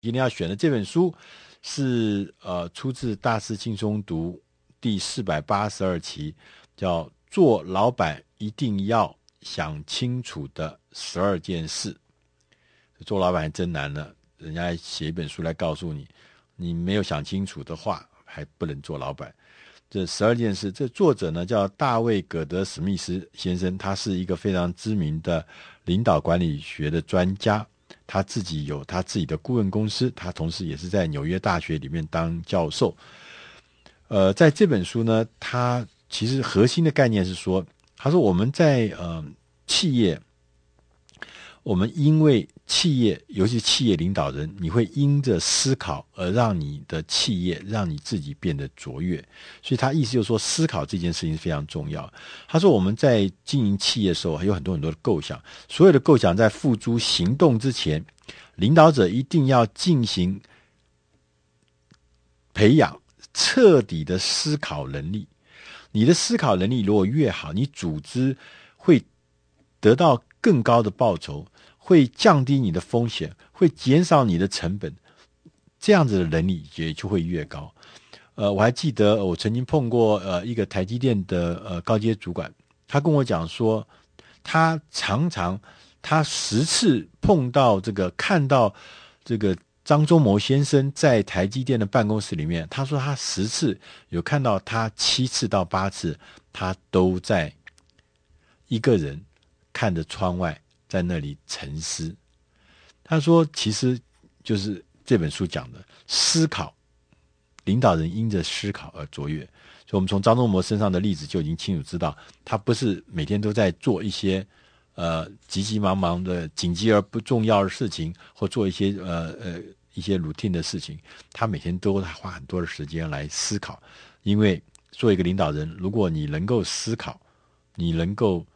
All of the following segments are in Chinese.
今天要选的这本书是呃出自《大师轻松读》第四百八十二期，叫《做老板一定要想清楚的十二件事》。做老板真难呢，人家写一本书来告诉你，你没有想清楚的话，还不能做老板。这十二件事，这作者呢叫大卫·葛德史密斯先生，他是一个非常知名的领导管理学的专家，他自己有他自己的顾问公司，他同时也是在纽约大学里面当教授。呃，在这本书呢，他其实核心的概念是说，他说我们在呃企业。我们因为企业，尤其企业领导人，你会因着思考而让你的企业，让你自己变得卓越。所以他意思就是说，思考这件事情是非常重要。他说我们在经营企业的时候，还有很多很多的构想，所有的构想在付诸行动之前，领导者一定要进行培养彻底的思考能力。你的思考能力如果越好，你组织会得到更高的报酬。会降低你的风险，会减少你的成本，这样子的能力也就会越高。呃，我还记得我曾经碰过呃一个台积电的呃高阶主管，他跟我讲说，他常常他十次碰到这个看到这个张忠谋先生在台积电的办公室里面，他说他十次有看到他七次到八次，他都在一个人看着窗外。在那里沉思，他说：“其实就是这本书讲的思考，领导人因着思考而卓越。所以，我们从张忠谋身上的例子就已经清楚知道，他不是每天都在做一些呃急急忙忙的紧急而不重要的事情，或做一些呃呃一些 routine 的事情。他每天都花很多的时间来思考，因为做一个领导人，如果你能够思考，你能够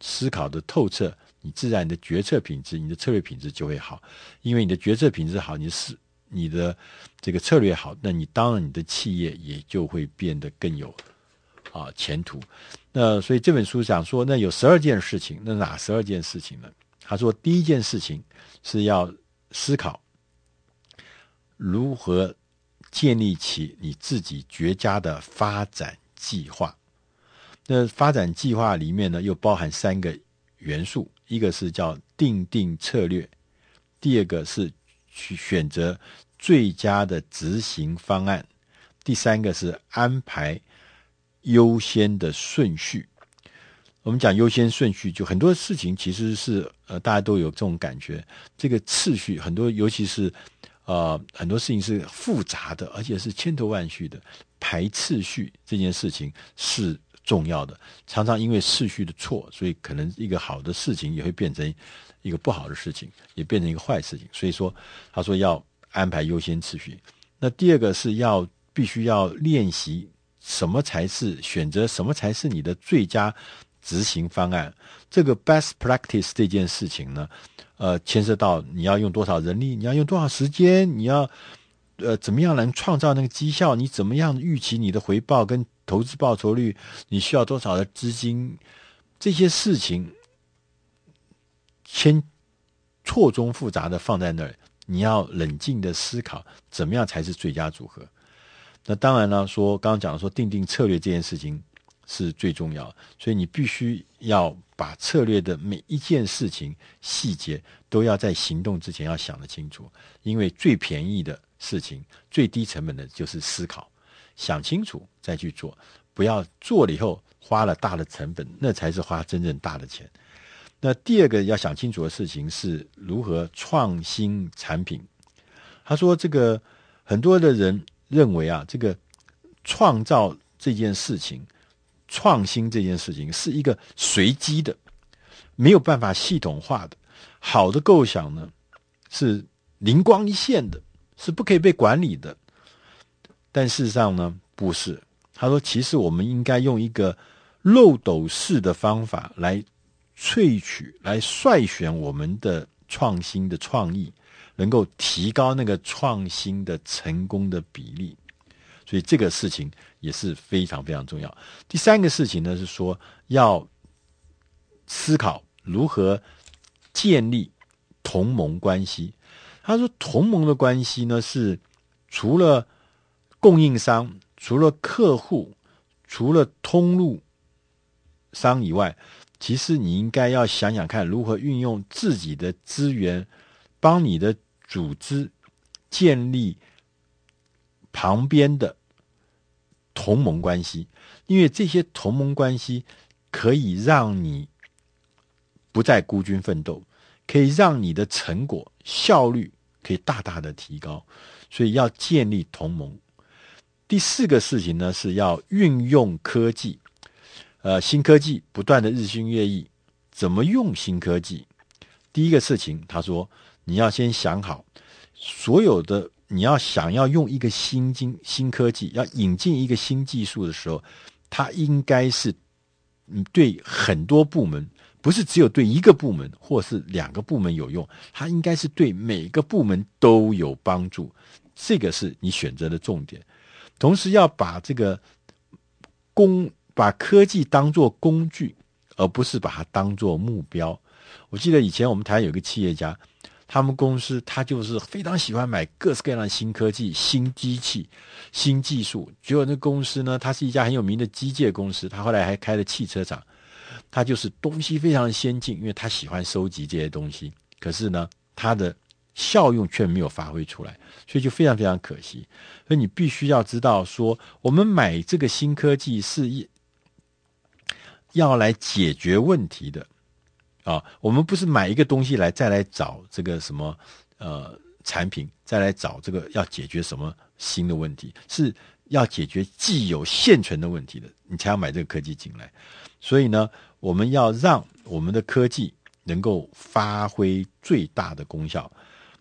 思考的透彻。”你自然你的决策品质，你的策略品质就会好，因为你的决策品质好，你是你的这个策略好，那你当然你的企业也就会变得更有啊前途。那所以这本书讲说，那有十二件事情，那哪十二件事情呢？他说，第一件事情是要思考如何建立起你自己绝佳的发展计划。那发展计划里面呢，又包含三个元素。一个是叫定定策略，第二个是去选择最佳的执行方案，第三个是安排优先的顺序。我们讲优先顺序，就很多事情其实是呃大家都有这种感觉，这个次序很多，尤其是呃很多事情是复杂的，而且是千头万绪的，排次序这件事情是。重要的，常常因为次序的错，所以可能一个好的事情也会变成一个不好的事情，也变成一个坏事情。所以说，他说要安排优先次序。那第二个是要必须要练习什么才是选择什么才是你的最佳执行方案。这个 best practice 这件事情呢，呃，牵涉到你要用多少人力，你要用多少时间，你要呃怎么样能创造那个绩效，你怎么样预期你的回报跟。投资报酬率，你需要多少的资金？这些事情，先错综复杂的放在那儿，你要冷静的思考，怎么样才是最佳组合？那当然了，说刚刚讲的说定定策略这件事情是最重要，所以你必须要把策略的每一件事情细节都要在行动之前要想得清楚，因为最便宜的事情，最低成本的就是思考。想清楚再去做，不要做了以后花了大的成本，那才是花真正大的钱。那第二个要想清楚的事情是如何创新产品。他说，这个很多的人认为啊，这个创造这件事情、创新这件事情是一个随机的，没有办法系统化的。好的构想呢，是灵光一现的，是不可以被管理的。但事实上呢，不是。他说，其实我们应该用一个漏斗式的方法来萃取、来筛选我们的创新的创意，能够提高那个创新的成功的比例。所以这个事情也是非常非常重要。第三个事情呢，是说要思考如何建立同盟关系。他说，同盟的关系呢，是除了供应商、除了客户、除了通路商以外，其实你应该要想想看，如何运用自己的资源，帮你的组织建立旁边的同盟关系，因为这些同盟关系可以让你不再孤军奋斗，可以让你的成果效率可以大大的提高，所以要建立同盟。第四个事情呢，是要运用科技。呃，新科技不断的日新月异，怎么用新科技？第一个事情，他说你要先想好，所有的你要想要用一个新经新科技，要引进一个新技术的时候，它应该是嗯对很多部门，不是只有对一个部门或是两个部门有用，它应该是对每个部门都有帮助。这个是你选择的重点，同时要把这个工。把科技当做工具，而不是把它当做目标。我记得以前我们台湾有个企业家，他们公司他就是非常喜欢买各式各样的新科技、新机器、新技术。结果那公司呢，他是一家很有名的机械公司，他后来还开了汽车厂。他就是东西非常先进，因为他喜欢收集这些东西。可是呢，他的效用却没有发挥出来，所以就非常非常可惜。所以你必须要知道说，我们买这个新科技是一。要来解决问题的啊，我们不是买一个东西来再来找这个什么呃产品，再来找这个要解决什么新的问题，是要解决既有现存的问题的，你才要买这个科技进来。所以呢，我们要让我们的科技能够发挥最大的功效。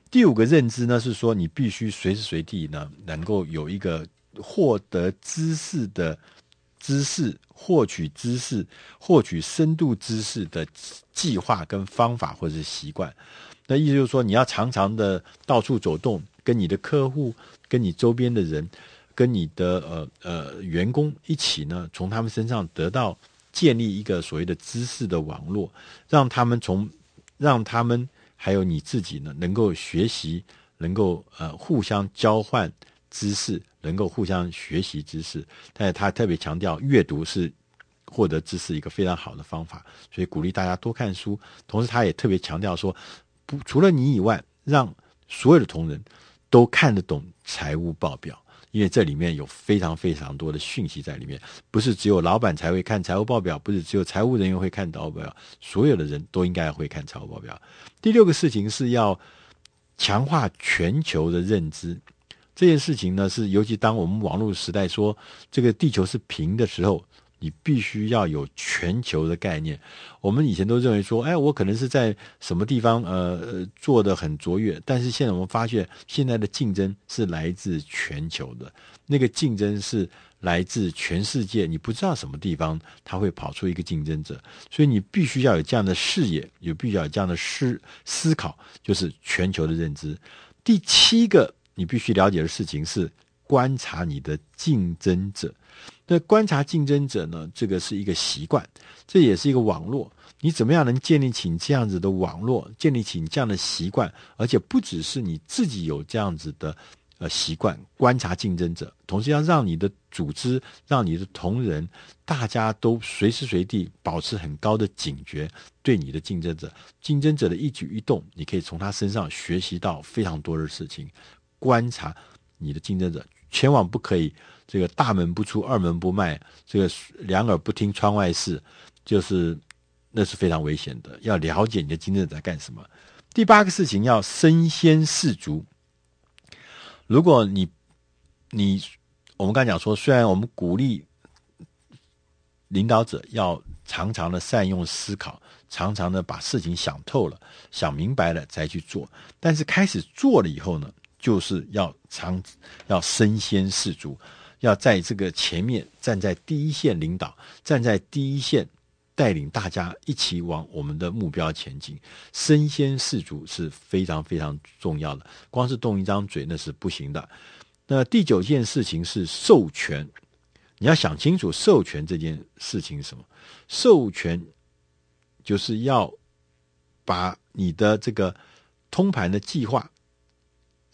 第五个认知呢，是说你必须随时随地呢，能够有一个获得知识的。知识获取知识、获取深度知识的计划跟方法或者是习惯，那意思就是说，你要常常的到处走动，跟你的客户、跟你周边的人、跟你的呃呃员工一起呢，从他们身上得到建立一个所谓的知识的网络，让他们从让他们还有你自己呢，能够学习，能够呃互相交换知识。能够互相学习知识，但是他特别强调阅读是获得知识一个非常好的方法，所以鼓励大家多看书。同时，他也特别强调说，不除了你以外，让所有的同仁都看得懂财务报表，因为这里面有非常非常多的讯息在里面，不是只有老板才会看财务报表，不是只有财务人员会看财务报表，所有的人都应该会看财务报表。第六个事情是要强化全球的认知。这件事情呢，是尤其当我们网络时代说这个地球是平的时候，你必须要有全球的概念。我们以前都认为说，哎，我可能是在什么地方呃做的很卓越，但是现在我们发现，现在的竞争是来自全球的，那个竞争是来自全世界。你不知道什么地方它会跑出一个竞争者，所以你必须要有这样的视野，有必须要有这样的思思考，就是全球的认知。第七个。你必须了解的事情是观察你的竞争者。那观察竞争者呢？这个是一个习惯，这也是一个网络。你怎么样能建立起这样子的网络，建立起这样的习惯？而且不只是你自己有这样子的呃习惯，观察竞争者，同时要让你的组织、让你的同仁，大家都随时随地保持很高的警觉，对你的竞争者、竞争者的一举一动，你可以从他身上学习到非常多的事情。观察你的竞争者，千万不可以这个大门不出二门不迈，这个两耳不听窗外事，就是那是非常危险的。要了解你的竞争者在干什么。第八个事情要身先士卒。如果你你我们刚才讲说，虽然我们鼓励领导者要常常的善用思考，常常的把事情想透了、想明白了再去做，但是开始做了以后呢？就是要常，要身先士卒，要在这个前面站在第一线领导，站在第一线带领大家一起往我们的目标前进。身先士卒是非常非常重要的，光是动一张嘴那是不行的。那第九件事情是授权，你要想清楚授权这件事情是什么？授权就是要把你的这个通盘的计划。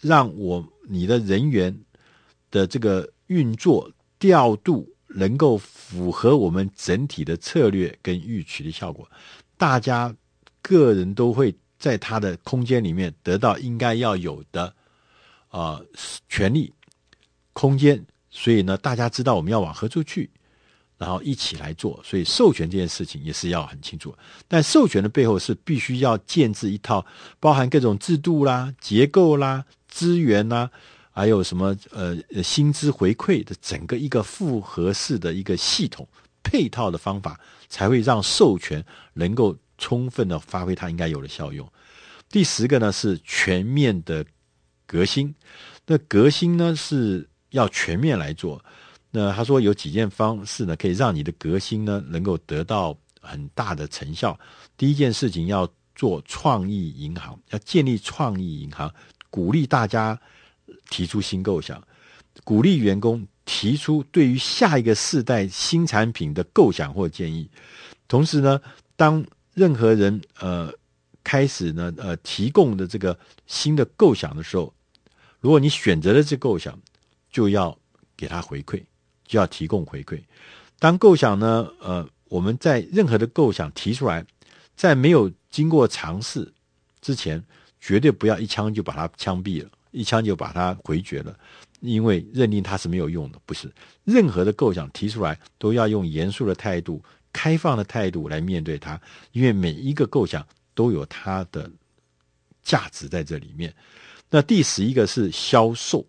让我你的人员的这个运作调度能够符合我们整体的策略跟预期的效果，大家个人都会在他的空间里面得到应该要有的啊、呃、权利空间，所以呢，大家知道我们要往何处去。然后一起来做，所以授权这件事情也是要很清楚。但授权的背后是必须要建置一套包含各种制度啦、结构啦、资源啦，还有什么呃薪资回馈的整个一个复合式的一个系统配套的方法，才会让授权能够充分的发挥它应该有的效用。第十个呢是全面的革新，那革新呢是要全面来做。那他说有几件方式呢，可以让你的革新呢能够得到很大的成效。第一件事情要做创意银行，要建立创意银行，鼓励大家提出新构想，鼓励员工提出对于下一个世代新产品的构想或建议。同时呢，当任何人呃开始呢呃提供的这个新的构想的时候，如果你选择了这构想，就要给他回馈。就要提供回馈。当构想呢，呃，我们在任何的构想提出来，在没有经过尝试之前，绝对不要一枪就把它枪毙了，一枪就把它回绝了，因为认定它是没有用的。不是，任何的构想提出来，都要用严肃的态度、开放的态度来面对它，因为每一个构想都有它的价值在这里面。那第十一个是销售，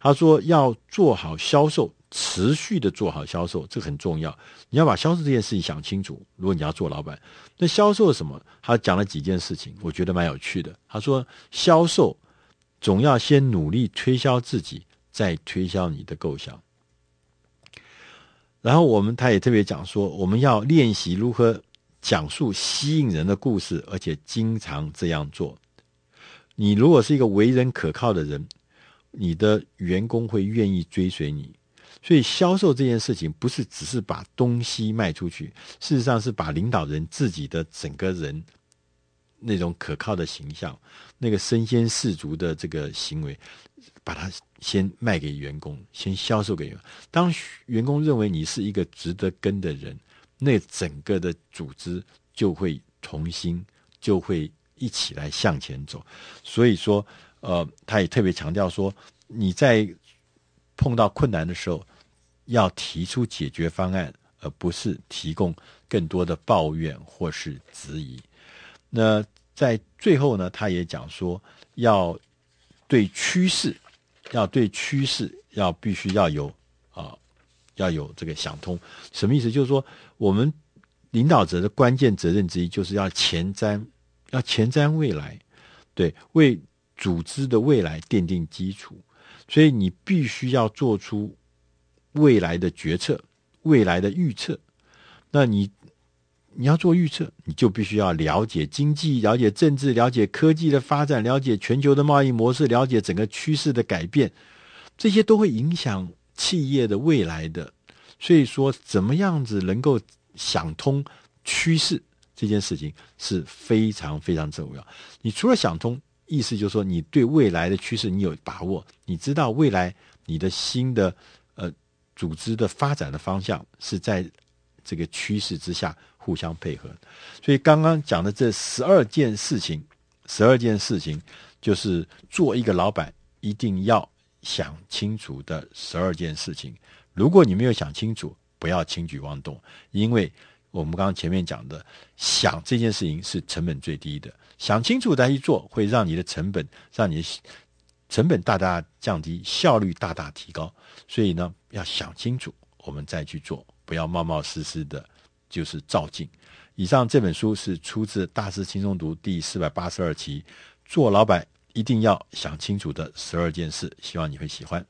他说要做好销售。持续的做好销售，这很重要。你要把销售这件事情想清楚。如果你要做老板，那销售什么？他讲了几件事情，我觉得蛮有趣的。他说，销售总要先努力推销自己，再推销你的构想。然后我们他也特别讲说，我们要练习如何讲述吸引人的故事，而且经常这样做。你如果是一个为人可靠的人，你的员工会愿意追随你。所以销售这件事情不是只是把东西卖出去，事实上是把领导人自己的整个人那种可靠的形象、那个身先士卒的这个行为，把它先卖给员工，先销售给员工。当员工认为你是一个值得跟的人，那整个的组织就会重新，就会一起来向前走。所以说，呃，他也特别强调说，你在碰到困难的时候。要提出解决方案，而不是提供更多的抱怨或是质疑。那在最后呢，他也讲说，要对趋势，要对趋势，要必须要有啊，要有这个想通。什么意思？就是说，我们领导者的关键责任之一，就是要前瞻，要前瞻未来，对，为组织的未来奠定基础。所以你必须要做出。未来的决策，未来的预测，那你你要做预测，你就必须要了解经济，了解政治，了解科技的发展，了解全球的贸易模式，了解整个趋势的改变，这些都会影响企业的未来的。所以说，怎么样子能够想通趋势这件事情是非常非常重要。你除了想通，意思就是说，你对未来的趋势你有把握，你知道未来你的新的呃。组织的发展的方向是在这个趋势之下互相配合，所以刚刚讲的这十二件事情，十二件事情就是做一个老板一定要想清楚的十二件事情。如果你没有想清楚，不要轻举妄动，因为我们刚刚前面讲的，想这件事情是成本最低的，想清楚再去做，会让你的成本，让你的。成本大大降低，效率大大提高，所以呢，要想清楚，我们再去做，不要冒冒失失的，就是照镜。以上这本书是出自《大师轻松读》第四百八十二期，做老板一定要想清楚的十二件事，希望你会喜欢。